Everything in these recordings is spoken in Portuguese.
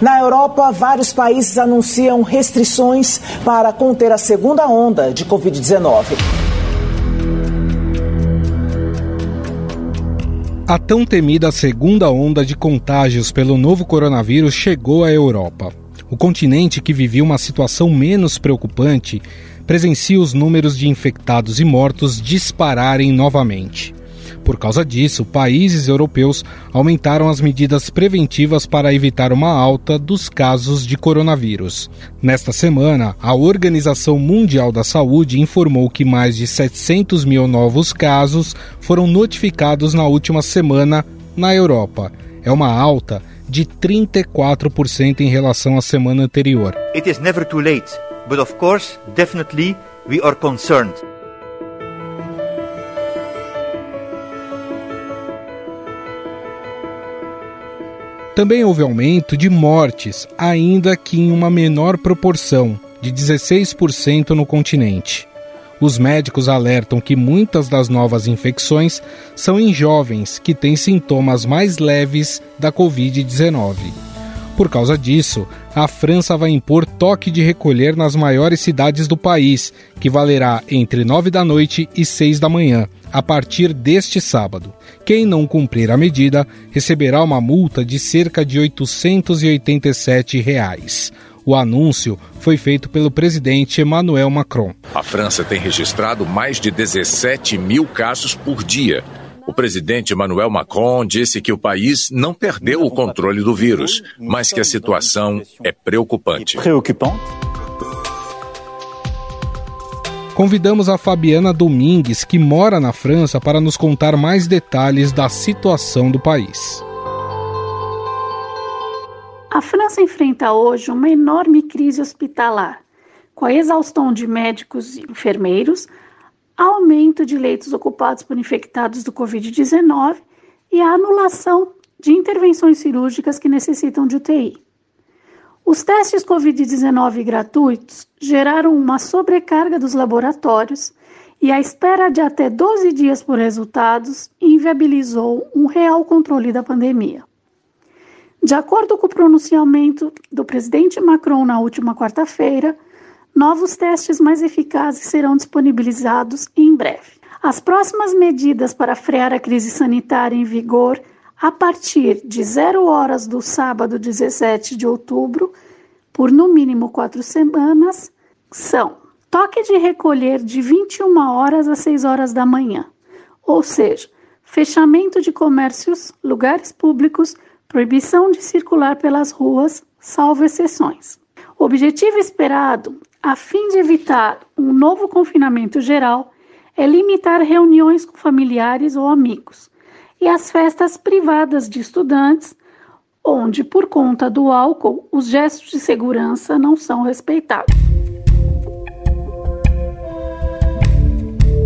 Na Europa, vários países anunciam restrições para conter a segunda onda de Covid-19. A tão temida segunda onda de contágios pelo novo coronavírus chegou à Europa. O continente que vivia uma situação menos preocupante presencia os números de infectados e mortos dispararem novamente. Por causa disso, países europeus aumentaram as medidas preventivas para evitar uma alta dos casos de coronavírus. Nesta semana, a Organização Mundial da Saúde informou que mais de 700 mil novos casos foram notificados na última semana na Europa. É uma alta de 34% em relação à semana anterior. It is never too late, but of course, definitely we are concerned. Também houve aumento de mortes, ainda que em uma menor proporção, de 16% no continente. Os médicos alertam que muitas das novas infecções são em jovens que têm sintomas mais leves da Covid-19. Por causa disso, a França vai impor toque de recolher nas maiores cidades do país, que valerá entre 9 da noite e 6 da manhã, a partir deste sábado. Quem não cumprir a medida receberá uma multa de cerca de 887 reais. O anúncio foi feito pelo presidente Emmanuel Macron. A França tem registrado mais de 17 mil casos por dia. O presidente Emmanuel Macron disse que o país não perdeu o controle do vírus, mas que a situação é preocupante. Convidamos a Fabiana Domingues, que mora na França, para nos contar mais detalhes da situação do país. A França enfrenta hoje uma enorme crise hospitalar, com a exaustão de médicos e enfermeiros, aumento de leitos ocupados por infectados do Covid-19 e a anulação de intervenções cirúrgicas que necessitam de UTI. Os testes Covid-19 gratuitos geraram uma sobrecarga dos laboratórios e a espera de até 12 dias por resultados inviabilizou um real controle da pandemia. De acordo com o pronunciamento do presidente Macron na última quarta-feira, novos testes mais eficazes serão disponibilizados em breve. As próximas medidas para frear a crise sanitária em vigor a partir de 0 horas do sábado 17 de outubro, por no mínimo quatro semanas, são toque de recolher de 21 horas às 6 horas da manhã, ou seja, fechamento de comércios, lugares públicos, proibição de circular pelas ruas, salvo exceções. O objetivo esperado, a fim de evitar um novo confinamento geral, é limitar reuniões com familiares ou amigos e as festas privadas de estudantes, onde, por conta do álcool, os gestos de segurança não são respeitados.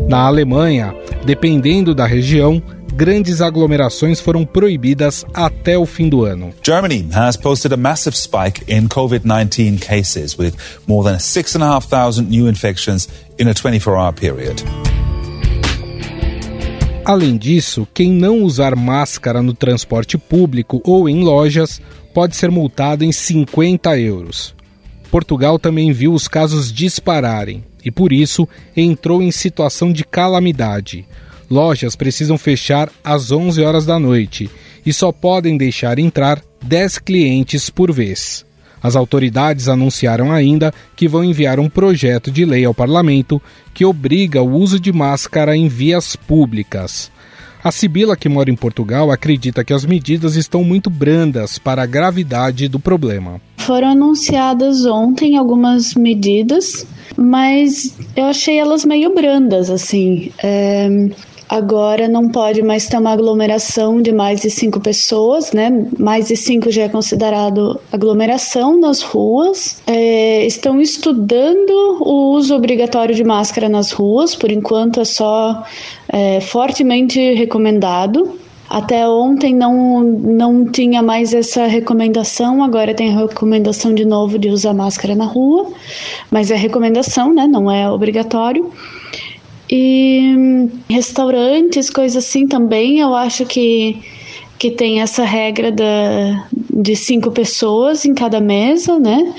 Na Alemanha, dependendo da região, grandes aglomerações foram proibidas até o fim do ano. Germany has posted a massive spike in COVID-19 cases with more than 6,500 new infections in a 24-hour period. Além disso, quem não usar máscara no transporte público ou em lojas pode ser multado em 50 euros. Portugal também viu os casos dispararem e, por isso, entrou em situação de calamidade. Lojas precisam fechar às 11 horas da noite e só podem deixar entrar 10 clientes por vez. As autoridades anunciaram ainda que vão enviar um projeto de lei ao parlamento que obriga o uso de máscara em vias públicas. A Sibila, que mora em Portugal, acredita que as medidas estão muito brandas para a gravidade do problema. Foram anunciadas ontem algumas medidas, mas eu achei elas meio brandas, assim. É, Agora não pode mais ter uma aglomeração de mais de cinco pessoas, né? Mais de cinco já é considerado aglomeração nas ruas. É, estão estudando o uso obrigatório de máscara nas ruas, por enquanto é só é, fortemente recomendado. Até ontem não, não tinha mais essa recomendação, agora tem a recomendação de novo de usar máscara na rua, mas é recomendação, né? Não é obrigatório. E restaurantes, coisas assim também, eu acho que, que tem essa regra da, de cinco pessoas em cada mesa, né?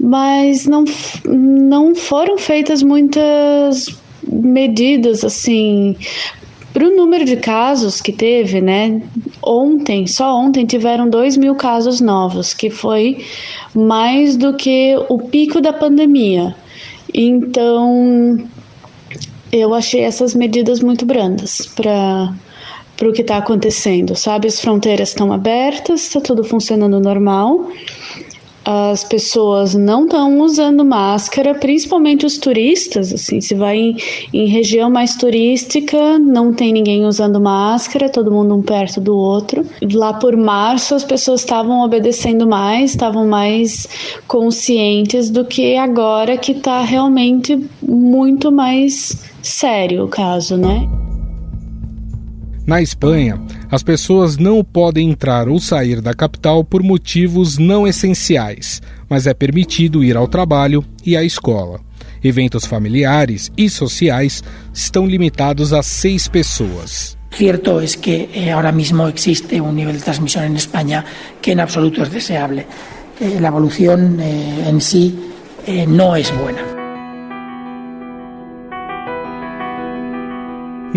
Mas não, não foram feitas muitas medidas assim para o número de casos que teve, né? Ontem, só ontem, tiveram 2 mil casos novos, que foi mais do que o pico da pandemia. Então, eu achei essas medidas muito brandas para para o que está acontecendo, sabe? As fronteiras estão abertas, está tudo funcionando normal as pessoas não estão usando máscara, principalmente os turistas. Assim, se vai em, em, região mais turística, não tem ninguém usando máscara, todo mundo um perto do outro. Lá por março, as pessoas estavam obedecendo mais, estavam mais conscientes do que agora, que está realmente muito mais sério o caso, né? Na Espanha, as pessoas não podem entrar ou sair da capital por motivos não essenciais, mas é permitido ir ao trabalho e à escola. Eventos familiares e sociais estão limitados a seis pessoas. Cierto es que eh, ahora mismo existe un nivel de transmisión en España que en absoluto es deseable. Eh, la evolución eh, en sí no es buena.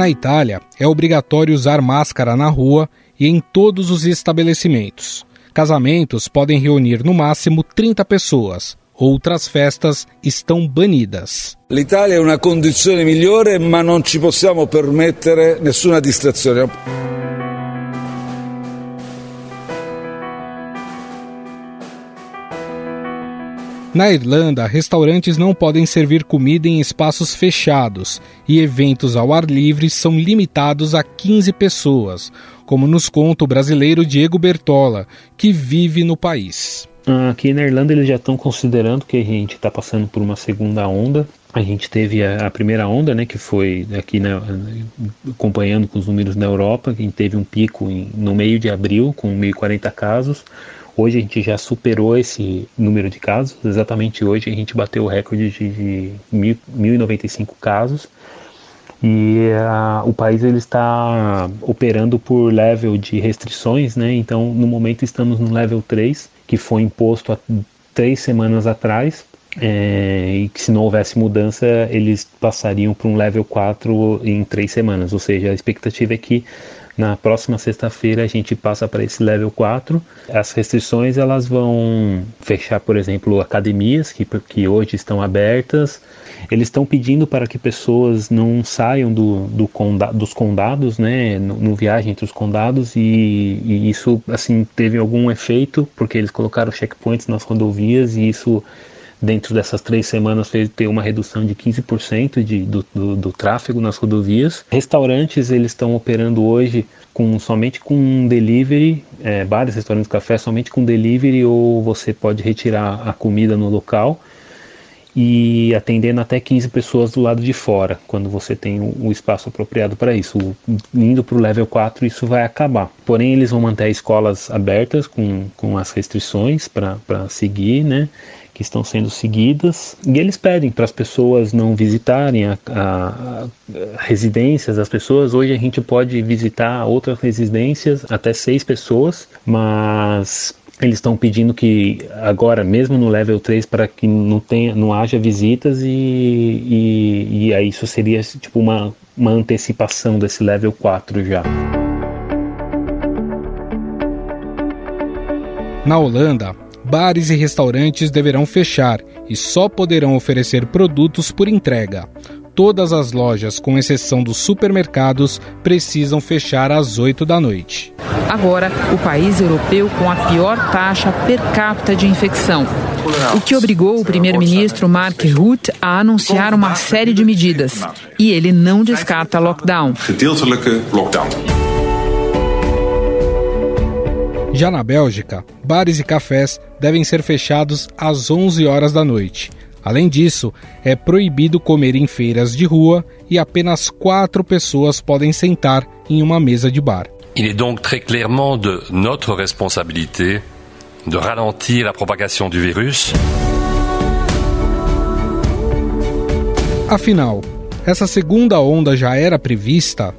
Na Itália, é obrigatório usar máscara na rua e em todos os estabelecimentos. Casamentos podem reunir no máximo 30 pessoas. Outras festas estão banidas. L'Italia è una condizione migliore, ma non ci possiamo permettere nessuna distrazione. Na Irlanda, restaurantes não podem servir comida em espaços fechados e eventos ao ar livre são limitados a 15 pessoas, como nos conta o brasileiro Diego Bertola, que vive no país. Aqui na Irlanda eles já estão considerando que a gente está passando por uma segunda onda. A gente teve a, a, primeira onda, né, que foi aqui na, acompanhando com os números na Europa, que teve um pico em, no meio de abril com 1.040 casos. Hoje a gente já superou esse número de casos. Exatamente hoje a gente bateu o recorde de, de 1.095 casos. E uh, o país ele está operando por level de restrições, né? Então, no momento estamos no level 3, que foi imposto há três semanas atrás. É, e que se não houvesse mudança, eles passariam para um level 4 em três semanas. Ou seja, a expectativa é que na próxima sexta-feira a gente passa para esse level 4. As restrições elas vão fechar, por exemplo, academias que, que hoje estão abertas. Eles estão pedindo para que pessoas não saiam do, do conda, dos condados, né, no, no, viagem entre os condados e, e isso assim teve algum efeito porque eles colocaram checkpoints nas rodovias e isso dentro dessas três semanas ter uma redução de 15% de, do, do, do, tráfego nas rodovias. Restaurantes eles estão operando hoje com somente com delivery, é, bares, restaurantes, café somente com delivery ou você pode retirar a comida no local e atendendo até 15 pessoas do lado de fora, quando você tem o espaço apropriado para isso. Indo para o level 4, isso vai acabar. Porém, eles vão manter escolas abertas com, com as restrições para seguir, né? Que estão sendo seguidas e eles pedem para as pessoas não visitarem a, a, a, residências das pessoas. Hoje a gente pode visitar outras residências até seis pessoas, mas eles estão pedindo que agora, mesmo no level 3, para que não, tenha, não haja visitas e, e, e aí isso seria tipo uma, uma antecipação desse level 4 já. Na Holanda, bares e restaurantes deverão fechar e só poderão oferecer produtos por entrega. Todas as lojas, com exceção dos supermercados, precisam fechar às 8 da noite. Agora, o país europeu com a pior taxa per capita de infecção. O que obrigou o primeiro-ministro Mark Rutte a anunciar uma série de medidas. E ele não descarta lockdown. Já na Bélgica, bares e cafés devem ser fechados às 11 horas da noite. Além disso, é proibido comer em feiras de rua e apenas quatro pessoas podem sentar em uma mesa de bar. Il est donc très clairement de notre responsabilité de ralentir la propagation du virus. Afinal, essa segunda onda já era prevista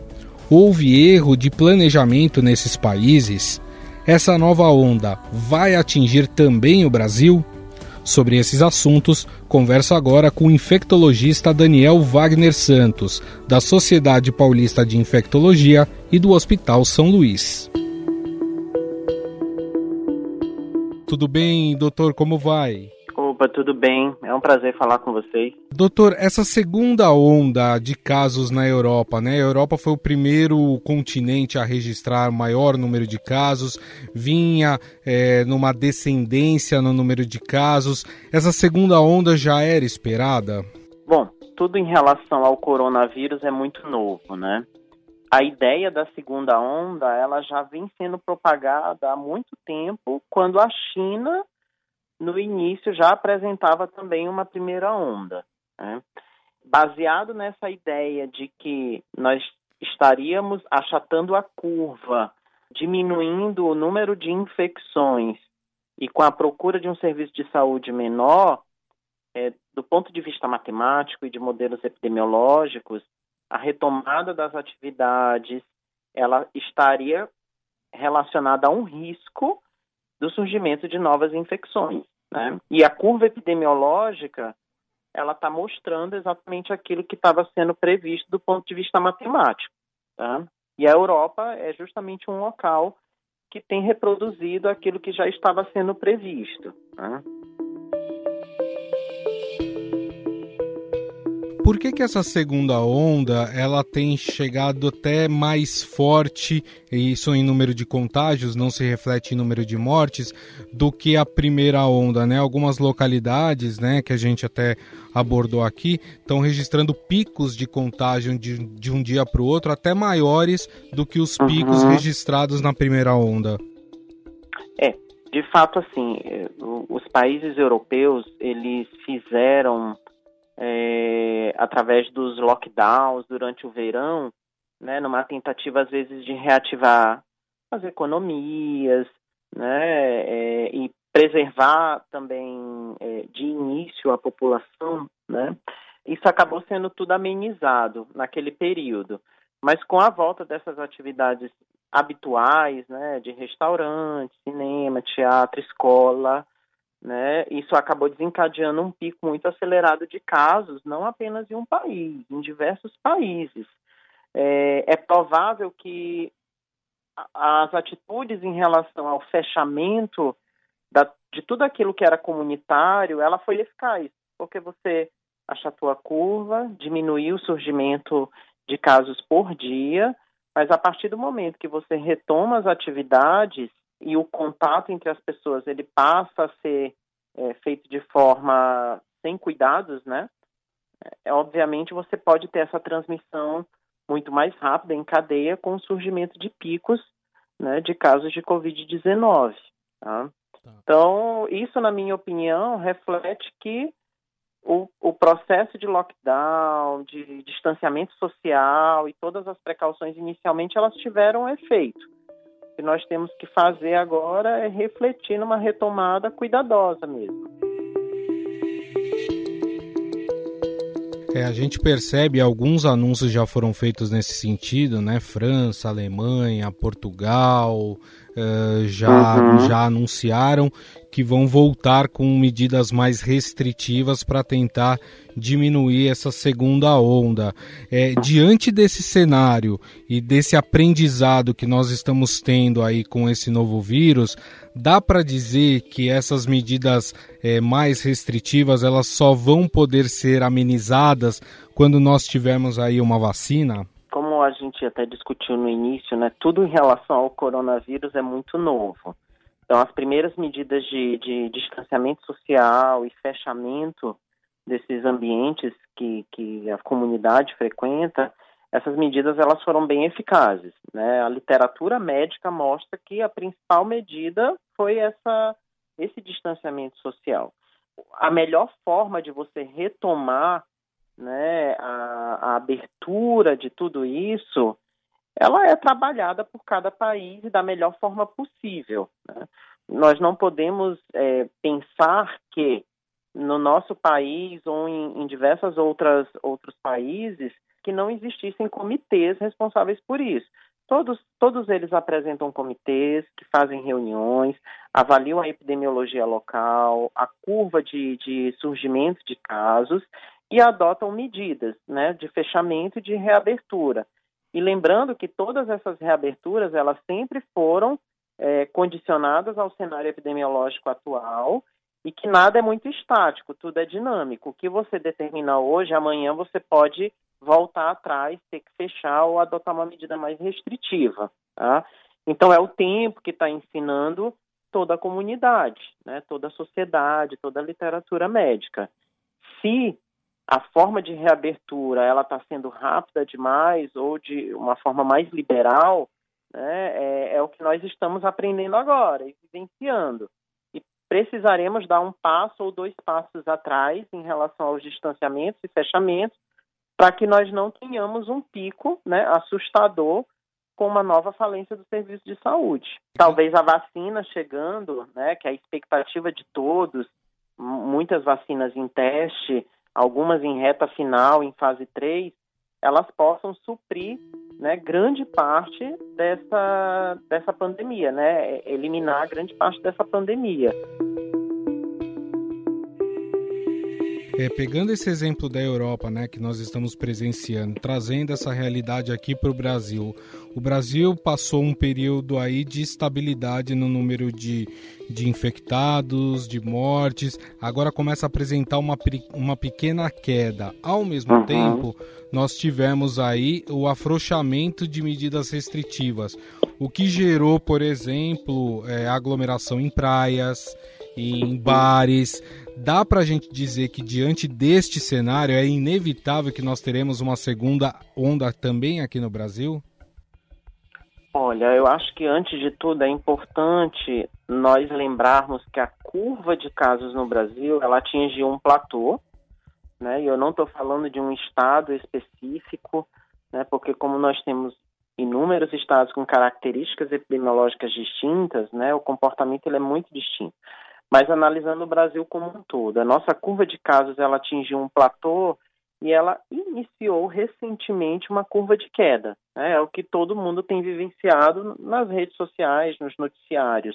Houve erro de planejamento nesses países? Essa nova onda vai atingir também o Brasil? Sobre esses assuntos, converso agora com o infectologista Daniel Wagner Santos, da Sociedade Paulista de Infectologia e do Hospital São Luís. Tudo bem, doutor? Como vai? Opa, tudo bem? É um prazer falar com vocês. Doutor, essa segunda onda de casos na Europa, né? A Europa foi o primeiro continente a registrar maior número de casos, vinha é, numa descendência no número de casos. Essa segunda onda já era esperada? Bom, tudo em relação ao coronavírus é muito novo, né? A ideia da segunda onda, ela já vem sendo propagada há muito tempo, quando a China no início já apresentava também uma primeira onda. Né? Baseado nessa ideia de que nós estaríamos achatando a curva, diminuindo o número de infecções e com a procura de um serviço de saúde menor, é, do ponto de vista matemático e de modelos epidemiológicos, a retomada das atividades ela estaria relacionada a um risco do surgimento de novas infecções. Né? E a curva epidemiológica ela está mostrando exatamente aquilo que estava sendo previsto do ponto de vista matemático. Tá? E a Europa é justamente um local que tem reproduzido aquilo que já estava sendo previsto. Tá? Por que, que essa segunda onda ela tem chegado até mais forte, e isso em número de contágios, não se reflete em número de mortes, do que a primeira onda, né? Algumas localidades, né, que a gente até abordou aqui, estão registrando picos de contágio de, de um dia para o outro até maiores do que os picos uhum. registrados na primeira onda. É, de fato, assim, eh, os países europeus, eles fizeram é, através dos lockdowns durante o verão, né, numa tentativa às vezes de reativar as economias, né, é, e preservar também é, de início a população, né, isso acabou sendo tudo amenizado naquele período. Mas com a volta dessas atividades habituais, né, de restaurante, cinema, teatro, escola, né? Isso acabou desencadeando um pico muito acelerado de casos, não apenas em um país, em diversos países. É, é provável que as atitudes em relação ao fechamento da, de tudo aquilo que era comunitário, ela foi eficaz, porque você achatou a curva, diminuiu o surgimento de casos por dia, mas a partir do momento que você retoma as atividades, e o contato entre as pessoas ele passa a ser é, feito de forma sem cuidados, né? É, obviamente você pode ter essa transmissão muito mais rápida em cadeia com o surgimento de picos né, de casos de Covid-19. Tá? Tá. Então, isso, na minha opinião, reflete que o, o, processo de lockdown, de distanciamento social e todas as precauções inicialmente, elas tiveram efeito. O que nós temos que fazer agora é refletir numa retomada cuidadosa mesmo. É, a gente percebe alguns anúncios já foram feitos nesse sentido, né? França, Alemanha, Portugal uh, já, uhum. já anunciaram que vão voltar com medidas mais restritivas para tentar diminuir essa segunda onda. É, diante desse cenário e desse aprendizado que nós estamos tendo aí com esse novo vírus, dá para dizer que essas medidas é, mais restritivas elas só vão poder ser amenizadas quando nós tivermos aí uma vacina? Como a gente até discutiu no início, né, tudo em relação ao coronavírus é muito novo. Então, as primeiras medidas de, de distanciamento social e fechamento desses ambientes que, que a comunidade frequenta, essas medidas elas foram bem eficazes. Né? A literatura médica mostra que a principal medida foi essa, esse distanciamento social. A melhor forma de você retomar né, a, a abertura de tudo isso ela é trabalhada por cada país da melhor forma possível. Né? Nós não podemos é, pensar que no nosso país ou em, em diversos outras, outros países que não existissem comitês responsáveis por isso. Todos, todos eles apresentam comitês que fazem reuniões, avaliam a epidemiologia local, a curva de, de surgimento de casos e adotam medidas né, de fechamento e de reabertura. E lembrando que todas essas reaberturas elas sempre foram é, condicionadas ao cenário epidemiológico atual e que nada é muito estático, tudo é dinâmico. O que você determina hoje, amanhã você pode voltar atrás, ter que fechar ou adotar uma medida mais restritiva. Tá? Então é o tempo que está ensinando toda a comunidade, né, toda a sociedade, toda a literatura médica. Se a forma de reabertura ela está sendo rápida demais ou de uma forma mais liberal, né, é, é o que nós estamos aprendendo agora e vivenciando precisaremos dar um passo ou dois passos atrás em relação aos distanciamentos e fechamentos para que nós não tenhamos um pico né, assustador com uma nova falência do serviço de saúde. Talvez a vacina chegando, né, que é a expectativa de todos, muitas vacinas em teste, algumas em reta final, em fase 3, elas possam suprir né, grande parte dessa, dessa pandemia, né, eliminar grande parte dessa pandemia. É, pegando esse exemplo da Europa, né, que nós estamos presenciando, trazendo essa realidade aqui para o Brasil, o Brasil passou um período aí de estabilidade no número de, de infectados, de mortes, agora começa a apresentar uma, uma pequena queda. Ao mesmo uhum. tempo, nós tivemos aí o afrouxamento de medidas restritivas, o que gerou, por exemplo, é, aglomeração em praias, em bares. Dá para a gente dizer que diante deste cenário é inevitável que nós teremos uma segunda onda também aqui no Brasil? Olha, eu acho que antes de tudo é importante nós lembrarmos que a curva de casos no Brasil ela atingiu um platô, né? E eu não estou falando de um estado específico, né? Porque como nós temos inúmeros estados com características epidemiológicas distintas, né? O comportamento ele é muito distinto. Mas analisando o Brasil como um todo, a nossa curva de casos ela atingiu um platô e ela iniciou recentemente uma curva de queda. Né? É o que todo mundo tem vivenciado nas redes sociais, nos noticiários.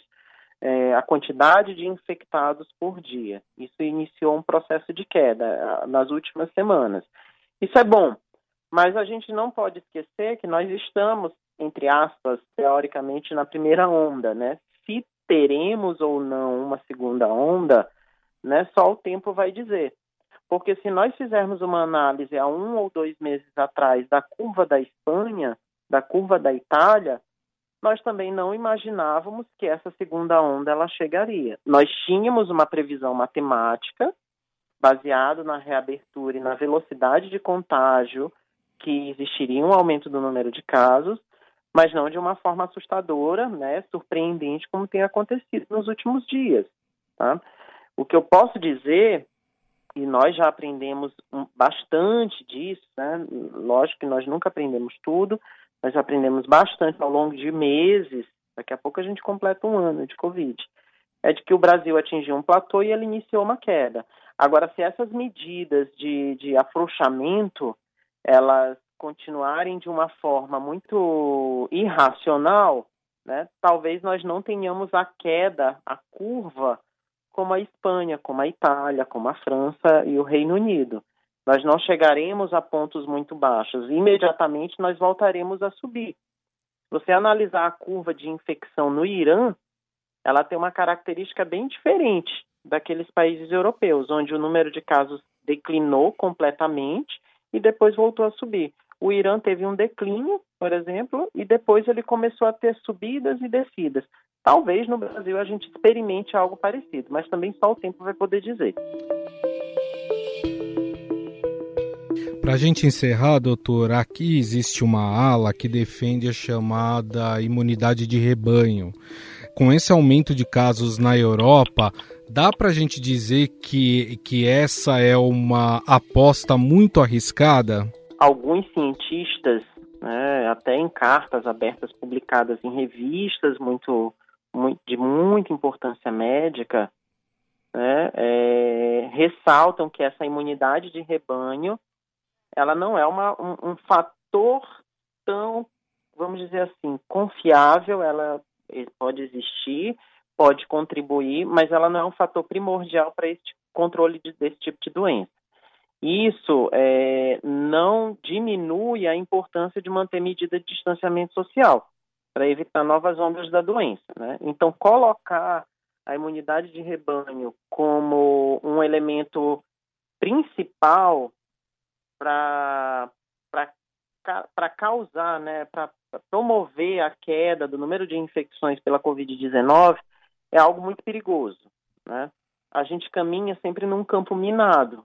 É, a quantidade de infectados por dia. Isso iniciou um processo de queda nas últimas semanas. Isso é bom, mas a gente não pode esquecer que nós estamos, entre aspas, teoricamente, na primeira onda, né? Teremos ou não uma segunda onda, né, só o tempo vai dizer. Porque se nós fizermos uma análise há um ou dois meses atrás da curva da Espanha, da curva da Itália, nós também não imaginávamos que essa segunda onda ela chegaria. Nós tínhamos uma previsão matemática baseado na reabertura e na velocidade de contágio que existiria um aumento do número de casos, mas não de uma forma assustadora, né, surpreendente, como tem acontecido nos últimos dias. Tá? O que eu posso dizer, e nós já aprendemos bastante disso, né, lógico que nós nunca aprendemos tudo, nós aprendemos bastante ao longo de meses, daqui a pouco a gente completa um ano de Covid, é de que o Brasil atingiu um platô e ele iniciou uma queda. Agora, se essas medidas de, de afrouxamento, elas continuarem de uma forma muito irracional, né, talvez nós não tenhamos a queda, a curva, como a Espanha, como a Itália, como a França e o Reino Unido. Nós não chegaremos a pontos muito baixos. Imediatamente nós voltaremos a subir. Você analisar a curva de infecção no Irã, ela tem uma característica bem diferente daqueles países europeus, onde o número de casos declinou completamente e depois voltou a subir. O Irã teve um declínio, por exemplo, e depois ele começou a ter subidas e descidas. Talvez no Brasil a gente experimente algo parecido, mas também só o tempo vai poder dizer. Para a gente encerrar, doutor, aqui existe uma ala que defende a chamada imunidade de rebanho. Com esse aumento de casos na Europa, dá para a gente dizer que, que essa é uma aposta muito arriscada? Alguns cientistas, né, até em cartas abertas publicadas em revistas muito, muito de muita importância médica, né, é, ressaltam que essa imunidade de rebanho ela não é uma, um, um fator tão, vamos dizer assim, confiável, ela pode existir, pode contribuir, mas ela não é um fator primordial para esse controle de, desse tipo de doença. Isso é, não diminui a importância de manter medida de distanciamento social para evitar novas ondas da doença. Né? Então, colocar a imunidade de rebanho como um elemento principal para causar, né, para promover a queda do número de infecções pela Covid-19 é algo muito perigoso. Né? A gente caminha sempre num campo minado,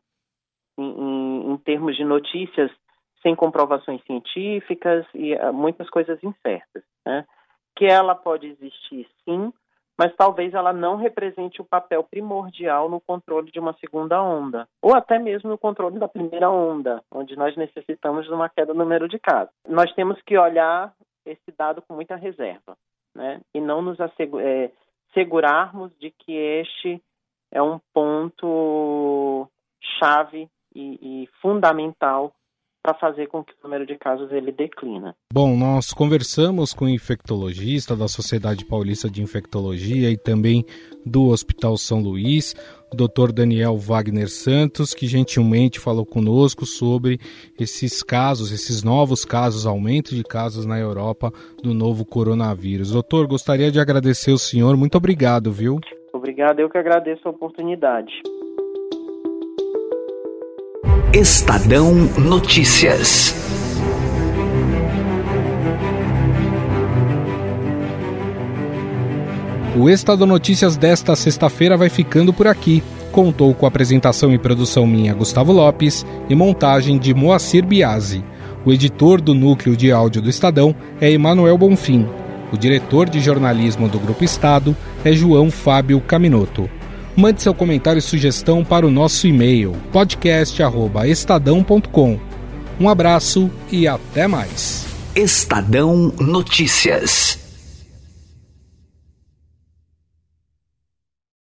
em, em, termos de notícias sem comprovações científicas e uh, muitas coisas incertas. Né? Que ela pode existir, sim, mas talvez ela não represente o papel primordial no controle de uma segunda onda, ou até mesmo no controle da primeira onda, onde nós necessitamos de uma queda no número de casos. Nós temos que olhar esse dado com muita reserva, né? E não nos é, segurarmos de que este é um ponto chave e, e fundamental para fazer com que o número de casos ele declina. Bom, nós conversamos com o infectologista da Sociedade Paulista de Infectologia e também do Hospital São Luís, Dr. Daniel Wagner Santos, que gentilmente falou conosco sobre esses casos, esses novos casos, aumento de casos na Europa do novo coronavírus. Doutor, gostaria de agradecer o senhor, muito obrigado, viu? Obrigado, eu que agradeço a oportunidade. Estadão Notícias. O Estadão Notícias desta sexta-feira vai ficando por aqui. Contou com apresentação e produção minha, Gustavo Lopes, e montagem de Moacir Biasi. O editor do núcleo de áudio do Estadão é Emanuel Bonfim. O diretor de jornalismo do Grupo Estado é João Fábio Caminoto. Mande seu comentário e sugestão para o nosso e-mail podcast@estadão.com. Um abraço e até mais. Estadão Notícias.